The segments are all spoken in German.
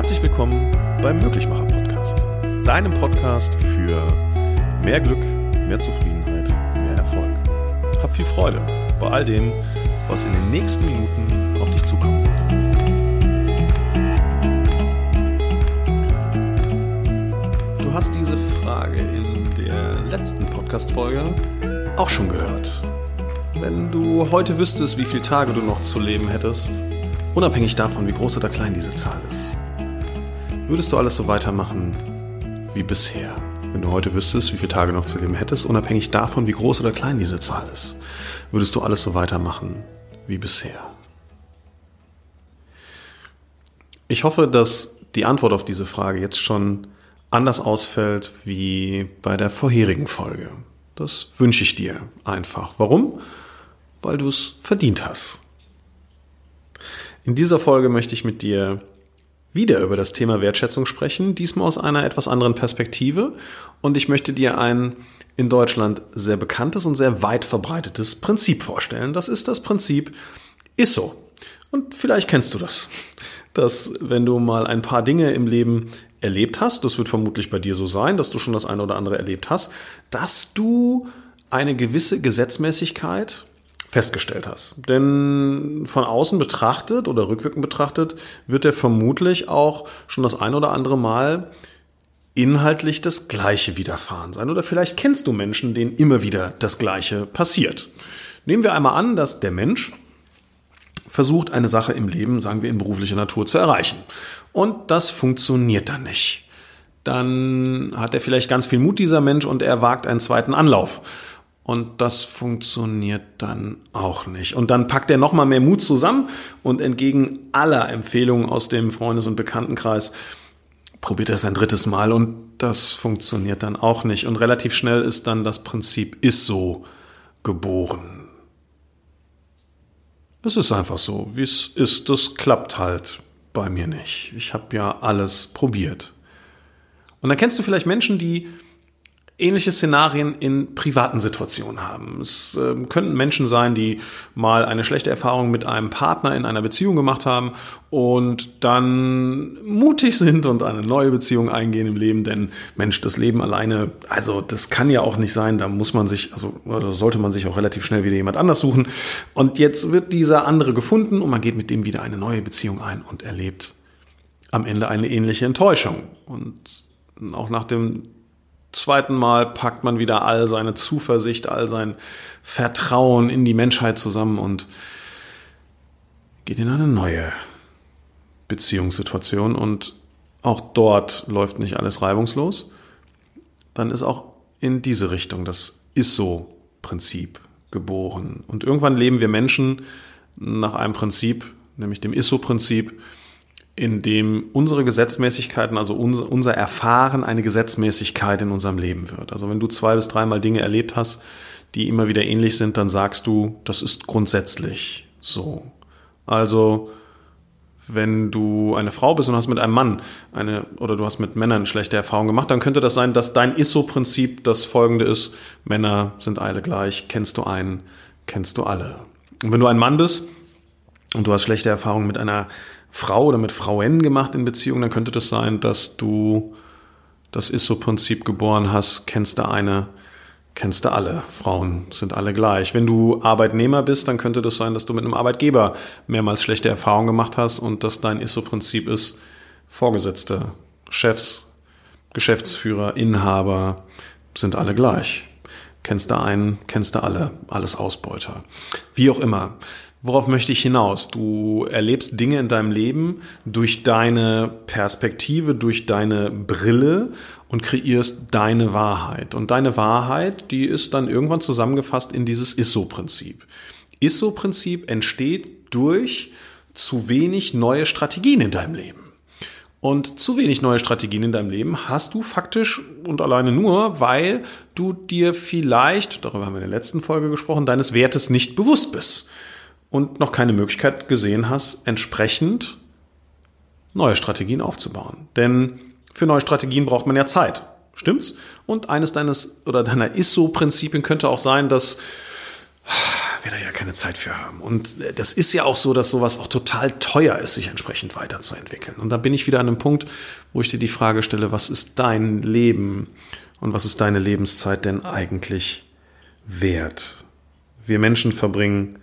Herzlich willkommen beim Möglichmacher Podcast, deinem Podcast für mehr Glück, mehr Zufriedenheit, mehr Erfolg. Hab viel Freude bei all dem, was in den nächsten Minuten auf dich zukommen wird. Du hast diese Frage in der letzten Podcast-Folge auch schon gehört. Wenn du heute wüsstest, wie viele Tage du noch zu leben hättest, unabhängig davon, wie groß oder klein diese Zahl ist, würdest du alles so weitermachen wie bisher. Wenn du heute wüsstest, wie viele Tage noch zu leben hättest, unabhängig davon, wie groß oder klein diese Zahl ist, würdest du alles so weitermachen wie bisher. Ich hoffe, dass die Antwort auf diese Frage jetzt schon anders ausfällt wie bei der vorherigen Folge. Das wünsche ich dir einfach. Warum? Weil du es verdient hast. In dieser Folge möchte ich mit dir wieder über das Thema Wertschätzung sprechen, diesmal aus einer etwas anderen Perspektive. Und ich möchte dir ein in Deutschland sehr bekanntes und sehr weit verbreitetes Prinzip vorstellen. Das ist das Prinzip ISO. Und vielleicht kennst du das, dass wenn du mal ein paar Dinge im Leben erlebt hast, das wird vermutlich bei dir so sein, dass du schon das eine oder andere erlebt hast, dass du eine gewisse Gesetzmäßigkeit festgestellt hast. Denn von außen betrachtet oder rückwirkend betrachtet wird er vermutlich auch schon das ein oder andere Mal inhaltlich das Gleiche widerfahren sein. Oder vielleicht kennst du Menschen, denen immer wieder das Gleiche passiert. Nehmen wir einmal an, dass der Mensch versucht, eine Sache im Leben, sagen wir in beruflicher Natur, zu erreichen. Und das funktioniert dann nicht. Dann hat er vielleicht ganz viel Mut, dieser Mensch, und er wagt einen zweiten Anlauf. Und das funktioniert dann auch nicht. Und dann packt er nochmal mehr Mut zusammen und entgegen aller Empfehlungen aus dem Freundes- und Bekanntenkreis probiert er es ein drittes Mal und das funktioniert dann auch nicht. Und relativ schnell ist dann das Prinzip ist so geboren. Es ist einfach so, wie es ist. Das klappt halt bei mir nicht. Ich habe ja alles probiert. Und dann kennst du vielleicht Menschen, die ähnliche Szenarien in privaten Situationen haben. Es äh, könnten Menschen sein, die mal eine schlechte Erfahrung mit einem Partner in einer Beziehung gemacht haben und dann mutig sind und eine neue Beziehung eingehen im Leben, denn Mensch, das Leben alleine, also das kann ja auch nicht sein, da muss man sich, also oder sollte man sich auch relativ schnell wieder jemand anders suchen. Und jetzt wird dieser andere gefunden und man geht mit dem wieder eine neue Beziehung ein und erlebt am Ende eine ähnliche Enttäuschung. Und auch nach dem zweiten Mal packt man wieder all seine Zuversicht, all sein Vertrauen in die Menschheit zusammen und geht in eine neue Beziehungssituation und auch dort läuft nicht alles reibungslos, dann ist auch in diese Richtung das ISO-Prinzip geboren. Und irgendwann leben wir Menschen nach einem Prinzip, nämlich dem ISO-Prinzip, in dem unsere Gesetzmäßigkeiten, also unser, unser Erfahren eine Gesetzmäßigkeit in unserem Leben wird. Also wenn du zwei bis dreimal Dinge erlebt hast, die immer wieder ähnlich sind, dann sagst du, das ist grundsätzlich so. Also wenn du eine Frau bist und hast mit einem Mann eine oder du hast mit Männern schlechte Erfahrungen gemacht, dann könnte das sein, dass dein ISO-Prinzip das folgende ist: Männer sind alle gleich, kennst du einen, kennst du alle. Und wenn du ein Mann bist und du hast schlechte Erfahrungen mit einer Frau oder mit Frauen gemacht in Beziehungen, dann könnte das sein, dass du das ISO-Prinzip geboren hast, kennst du eine, kennst du alle. Frauen sind alle gleich. Wenn du Arbeitnehmer bist, dann könnte das sein, dass du mit einem Arbeitgeber mehrmals schlechte Erfahrungen gemacht hast und dass dein ISO-Prinzip ist, Vorgesetzte, Chefs, Geschäftsführer, Inhaber sind alle gleich. Kennst du einen, kennst du alle, alles Ausbeuter. Wie auch immer. Worauf möchte ich hinaus? Du erlebst Dinge in deinem Leben durch deine Perspektive, durch deine Brille und kreierst deine Wahrheit. Und deine Wahrheit, die ist dann irgendwann zusammengefasst in dieses ISO-Prinzip. ISO-Prinzip entsteht durch zu wenig neue Strategien in deinem Leben. Und zu wenig neue Strategien in deinem Leben hast du faktisch und alleine nur, weil du dir vielleicht, darüber haben wir in der letzten Folge gesprochen, deines Wertes nicht bewusst bist und noch keine Möglichkeit gesehen hast, entsprechend neue Strategien aufzubauen. Denn für neue Strategien braucht man ja Zeit. Stimmt's? Und eines deines oder deiner ISO-Prinzipien könnte auch sein, dass wir da ja keine Zeit für haben. Und das ist ja auch so, dass sowas auch total teuer ist, sich entsprechend weiterzuentwickeln. Und da bin ich wieder an einem Punkt, wo ich dir die Frage stelle, was ist dein Leben und was ist deine Lebenszeit denn eigentlich wert? Wir Menschen verbringen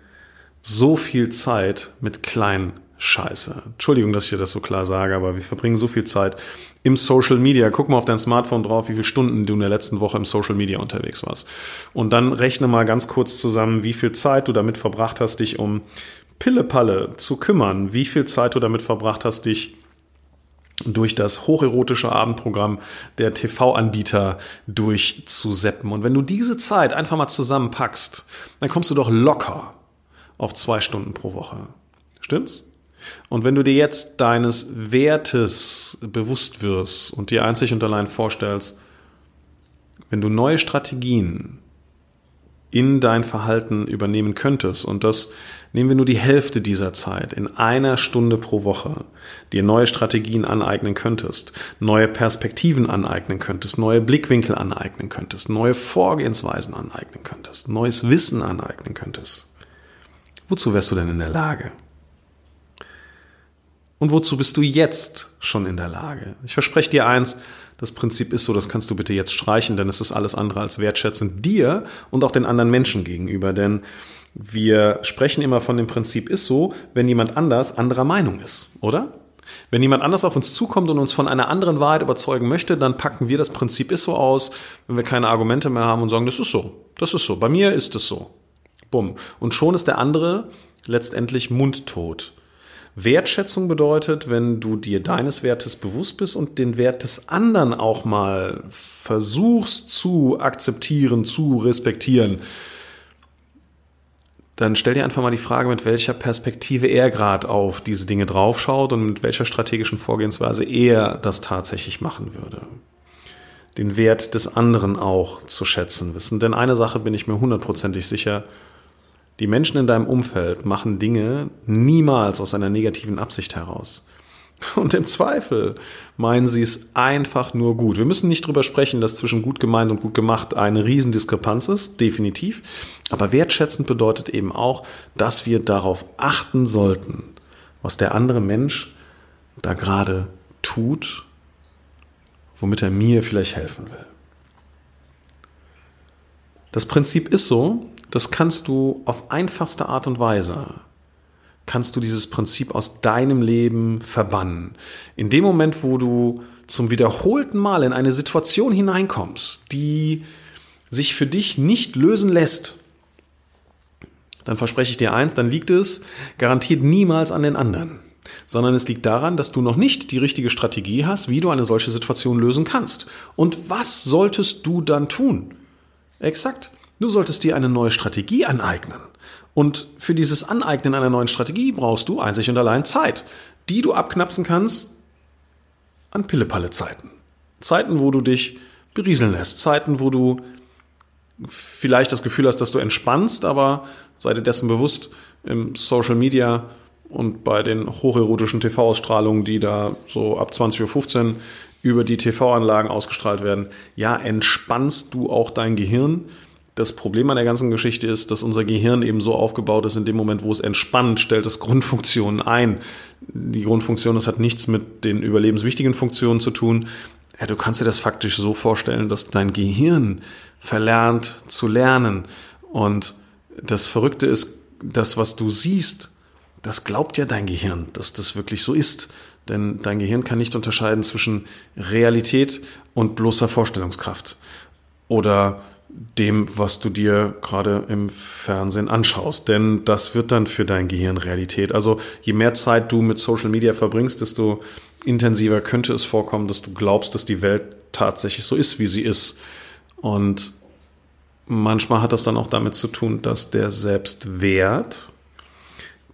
so viel Zeit mit kleinen Scheiße. Entschuldigung, dass ich dir das so klar sage, aber wir verbringen so viel Zeit im Social Media. Guck mal auf dein Smartphone drauf, wie viele Stunden du in der letzten Woche im Social Media unterwegs warst. Und dann rechne mal ganz kurz zusammen, wie viel Zeit du damit verbracht hast, dich um Pillepalle zu kümmern, wie viel Zeit du damit verbracht hast, dich durch das hocherotische Abendprogramm der TV-Anbieter durchzuseppen. Und wenn du diese Zeit einfach mal zusammenpackst, dann kommst du doch locker auf zwei Stunden pro Woche. Stimmt's? Und wenn du dir jetzt deines Wertes bewusst wirst und dir einzig und allein vorstellst, wenn du neue Strategien in dein Verhalten übernehmen könntest und das nehmen wir nur die Hälfte dieser Zeit in einer Stunde pro Woche, dir neue Strategien aneignen könntest, neue Perspektiven aneignen könntest, neue Blickwinkel aneignen könntest, neue Vorgehensweisen aneignen könntest, neues Wissen aneignen könntest. Wozu wärst du denn in der Lage? Und wozu bist du jetzt schon in der Lage? Ich verspreche dir eins, das Prinzip ist so, das kannst du bitte jetzt streichen, denn es ist alles andere als wertschätzend dir und auch den anderen Menschen gegenüber. Denn wir sprechen immer von dem Prinzip ist so, wenn jemand anders anderer Meinung ist, oder? Wenn jemand anders auf uns zukommt und uns von einer anderen Wahrheit überzeugen möchte, dann packen wir das Prinzip ist so aus, wenn wir keine Argumente mehr haben und sagen, das ist so, das ist so, bei mir ist es so. Bumm. Und schon ist der andere letztendlich mundtot. Wertschätzung bedeutet, wenn du dir deines Wertes bewusst bist und den Wert des anderen auch mal versuchst zu akzeptieren, zu respektieren, dann stell dir einfach mal die Frage, mit welcher Perspektive er gerade auf diese Dinge draufschaut und mit welcher strategischen Vorgehensweise er das tatsächlich machen würde. Den Wert des anderen auch zu schätzen wissen. Denn eine Sache bin ich mir hundertprozentig sicher, die Menschen in deinem Umfeld machen Dinge niemals aus einer negativen Absicht heraus. Und im Zweifel meinen sie es einfach nur gut. Wir müssen nicht drüber sprechen, dass zwischen gut gemeint und gut gemacht eine Riesendiskrepanz ist, definitiv. Aber wertschätzend bedeutet eben auch, dass wir darauf achten sollten, was der andere Mensch da gerade tut, womit er mir vielleicht helfen will. Das Prinzip ist so, das kannst du auf einfachste Art und Weise, kannst du dieses Prinzip aus deinem Leben verbannen. In dem Moment, wo du zum wiederholten Mal in eine Situation hineinkommst, die sich für dich nicht lösen lässt, dann verspreche ich dir eins, dann liegt es garantiert niemals an den anderen, sondern es liegt daran, dass du noch nicht die richtige Strategie hast, wie du eine solche Situation lösen kannst. Und was solltest du dann tun? Exakt. Du solltest dir eine neue Strategie aneignen. Und für dieses Aneignen einer neuen Strategie brauchst du einzig und allein Zeit, die du abknapsen kannst an Pillepalle-Zeiten. Zeiten, wo du dich berieseln lässt. Zeiten, wo du vielleicht das Gefühl hast, dass du entspannst, aber sei dir dessen bewusst, im Social Media und bei den hocherotischen TV-Ausstrahlungen, die da so ab 20.15 Uhr über die TV-Anlagen ausgestrahlt werden, ja, entspannst du auch dein Gehirn, das Problem an der ganzen Geschichte ist, dass unser Gehirn eben so aufgebaut ist, in dem Moment, wo es entspannt, stellt es Grundfunktionen ein. Die Grundfunktion, das hat nichts mit den überlebenswichtigen Funktionen zu tun. Ja, du kannst dir das faktisch so vorstellen, dass dein Gehirn verlernt zu lernen. Und das Verrückte ist, das, was du siehst, das glaubt ja dein Gehirn, dass das wirklich so ist. Denn dein Gehirn kann nicht unterscheiden zwischen Realität und bloßer Vorstellungskraft. Oder dem, was du dir gerade im Fernsehen anschaust. Denn das wird dann für dein Gehirn Realität. Also je mehr Zeit du mit Social Media verbringst, desto intensiver könnte es vorkommen, dass du glaubst, dass die Welt tatsächlich so ist, wie sie ist. Und manchmal hat das dann auch damit zu tun, dass der Selbstwert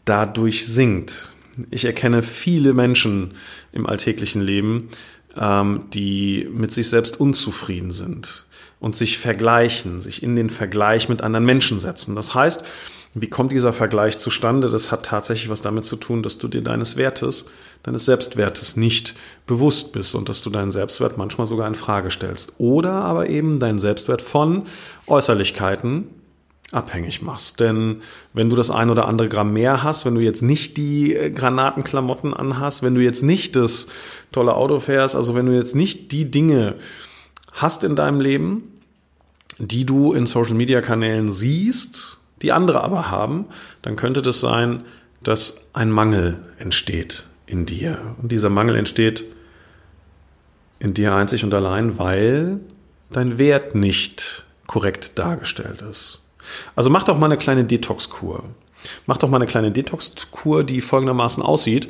dadurch sinkt. Ich erkenne viele Menschen im alltäglichen Leben, ähm, die mit sich selbst unzufrieden sind und sich vergleichen, sich in den Vergleich mit anderen Menschen setzen. Das heißt, wie kommt dieser Vergleich zustande? Das hat tatsächlich was damit zu tun, dass du dir deines Wertes, deines Selbstwertes nicht bewusst bist und dass du deinen Selbstwert manchmal sogar in Frage stellst. Oder aber eben deinen Selbstwert von Äußerlichkeiten abhängig machst. Denn wenn du das ein oder andere Gramm mehr hast, wenn du jetzt nicht die äh, Granatenklamotten anhast, wenn du jetzt nicht das tolle Auto fährst, also wenn du jetzt nicht die Dinge hast in deinem Leben, die du in Social-Media-Kanälen siehst, die andere aber haben, dann könnte das sein, dass ein Mangel entsteht in dir. Und dieser Mangel entsteht in dir einzig und allein, weil dein Wert nicht korrekt dargestellt ist. Also mach doch mal eine kleine Detox-Kur. Mach doch mal eine kleine Detox-Kur, die folgendermaßen aussieht.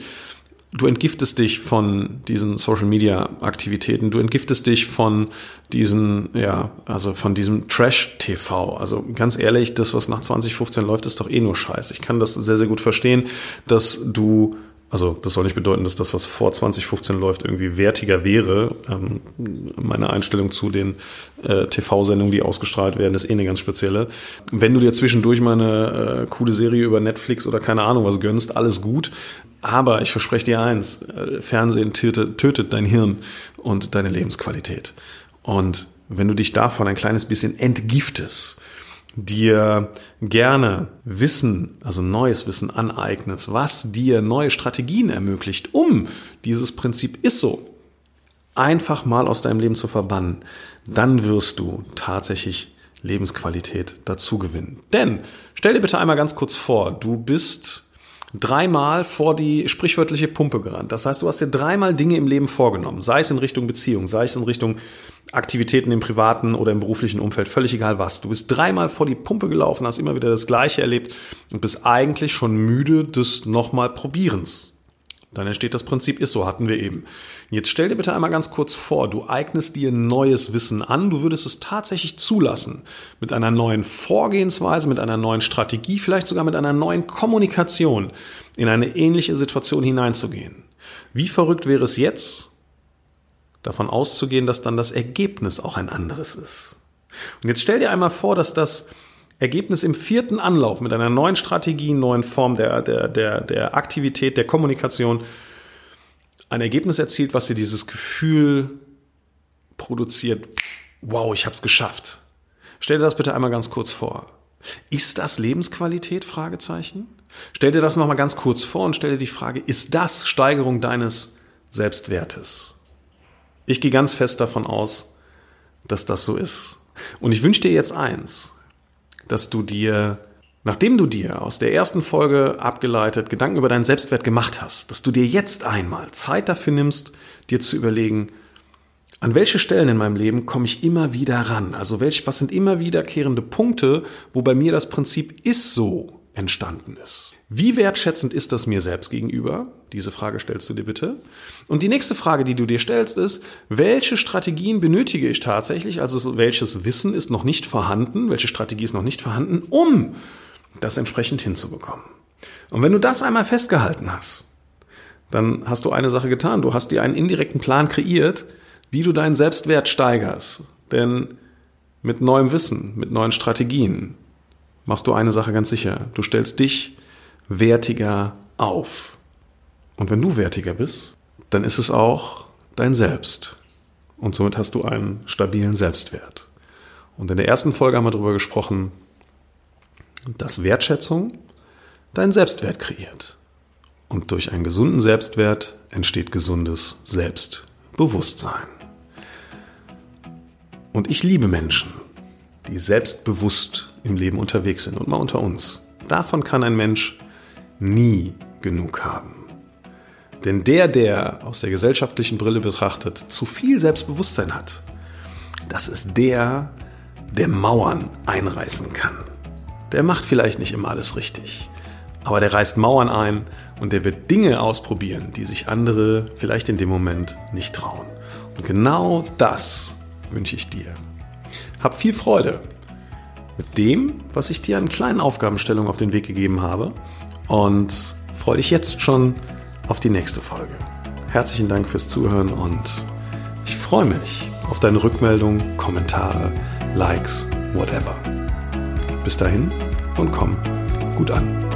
Du entgiftest dich von diesen Social Media Aktivitäten. Du entgiftest dich von diesen, ja, also von diesem Trash TV. Also ganz ehrlich, das, was nach 2015 läuft, ist doch eh nur Scheiß. Ich kann das sehr, sehr gut verstehen, dass du also das soll nicht bedeuten, dass das, was vor 2015 läuft, irgendwie wertiger wäre. Ähm, meine Einstellung zu den äh, TV-Sendungen, die ausgestrahlt werden, ist eh eine ganz spezielle. Wenn du dir zwischendurch mal eine äh, coole Serie über Netflix oder keine Ahnung was gönnst, alles gut. Aber ich verspreche dir eins, äh, Fernsehen tötet, tötet dein Hirn und deine Lebensqualität. Und wenn du dich davon ein kleines bisschen entgiftest, dir gerne Wissen, also neues Wissen aneignest, was dir neue Strategien ermöglicht, um dieses Prinzip ist so einfach mal aus deinem Leben zu verbannen, dann wirst du tatsächlich Lebensqualität dazu gewinnen. Denn stell dir bitte einmal ganz kurz vor, du bist dreimal vor die sprichwörtliche Pumpe gerannt. Das heißt, du hast dir dreimal Dinge im Leben vorgenommen, sei es in Richtung Beziehung, sei es in Richtung Aktivitäten im privaten oder im beruflichen Umfeld, völlig egal was. Du bist dreimal vor die Pumpe gelaufen, hast immer wieder das Gleiche erlebt und bist eigentlich schon müde des nochmal Probierens. Dann entsteht das Prinzip ist so, hatten wir eben. Jetzt stell dir bitte einmal ganz kurz vor, du eignest dir neues Wissen an, du würdest es tatsächlich zulassen, mit einer neuen Vorgehensweise, mit einer neuen Strategie, vielleicht sogar mit einer neuen Kommunikation in eine ähnliche Situation hineinzugehen. Wie verrückt wäre es jetzt, davon auszugehen, dass dann das Ergebnis auch ein anderes ist. Und jetzt stell dir einmal vor, dass das Ergebnis im vierten Anlauf mit einer neuen Strategie, neuen Form der, der, der, der Aktivität, der Kommunikation ein Ergebnis erzielt, was dir dieses Gefühl produziert, wow, ich habe es geschafft. Stell dir das bitte einmal ganz kurz vor. Ist das Lebensqualität? Fragezeichen. Stell dir das nochmal ganz kurz vor und stell dir die Frage, ist das Steigerung deines Selbstwertes? Ich gehe ganz fest davon aus, dass das so ist. Und ich wünsche dir jetzt eins, dass du dir, nachdem du dir aus der ersten Folge abgeleitet Gedanken über deinen Selbstwert gemacht hast, dass du dir jetzt einmal Zeit dafür nimmst, dir zu überlegen, an welche Stellen in meinem Leben komme ich immer wieder ran? Also welch, was sind immer wiederkehrende Punkte, wo bei mir das Prinzip ist so entstanden ist. Wie wertschätzend ist das mir selbst gegenüber? Diese Frage stellst du dir bitte. Und die nächste Frage, die du dir stellst, ist, welche Strategien benötige ich tatsächlich? Also welches Wissen ist noch nicht vorhanden? Welche Strategie ist noch nicht vorhanden, um das entsprechend hinzubekommen? Und wenn du das einmal festgehalten hast, dann hast du eine Sache getan. Du hast dir einen indirekten Plan kreiert, wie du deinen Selbstwert steigerst. Denn mit neuem Wissen, mit neuen Strategien, machst du eine Sache ganz sicher. Du stellst dich wertiger auf. Und wenn du wertiger bist, dann ist es auch dein Selbst. Und somit hast du einen stabilen Selbstwert. Und in der ersten Folge haben wir darüber gesprochen, dass Wertschätzung deinen Selbstwert kreiert. Und durch einen gesunden Selbstwert entsteht gesundes Selbstbewusstsein. Und ich liebe Menschen, die selbstbewusst im Leben unterwegs sind und mal unter uns. Davon kann ein Mensch nie genug haben. Denn der, der aus der gesellschaftlichen Brille betrachtet zu viel Selbstbewusstsein hat, das ist der, der Mauern einreißen kann. Der macht vielleicht nicht immer alles richtig, aber der reißt Mauern ein und der wird Dinge ausprobieren, die sich andere vielleicht in dem Moment nicht trauen. Und genau das wünsche ich dir. Hab viel Freude mit dem, was ich dir an kleinen Aufgabenstellungen auf den Weg gegeben habe und freue dich jetzt schon auf die nächste Folge. Herzlichen Dank fürs Zuhören und ich freue mich auf deine Rückmeldungen, Kommentare, Likes, whatever. Bis dahin und komm gut an.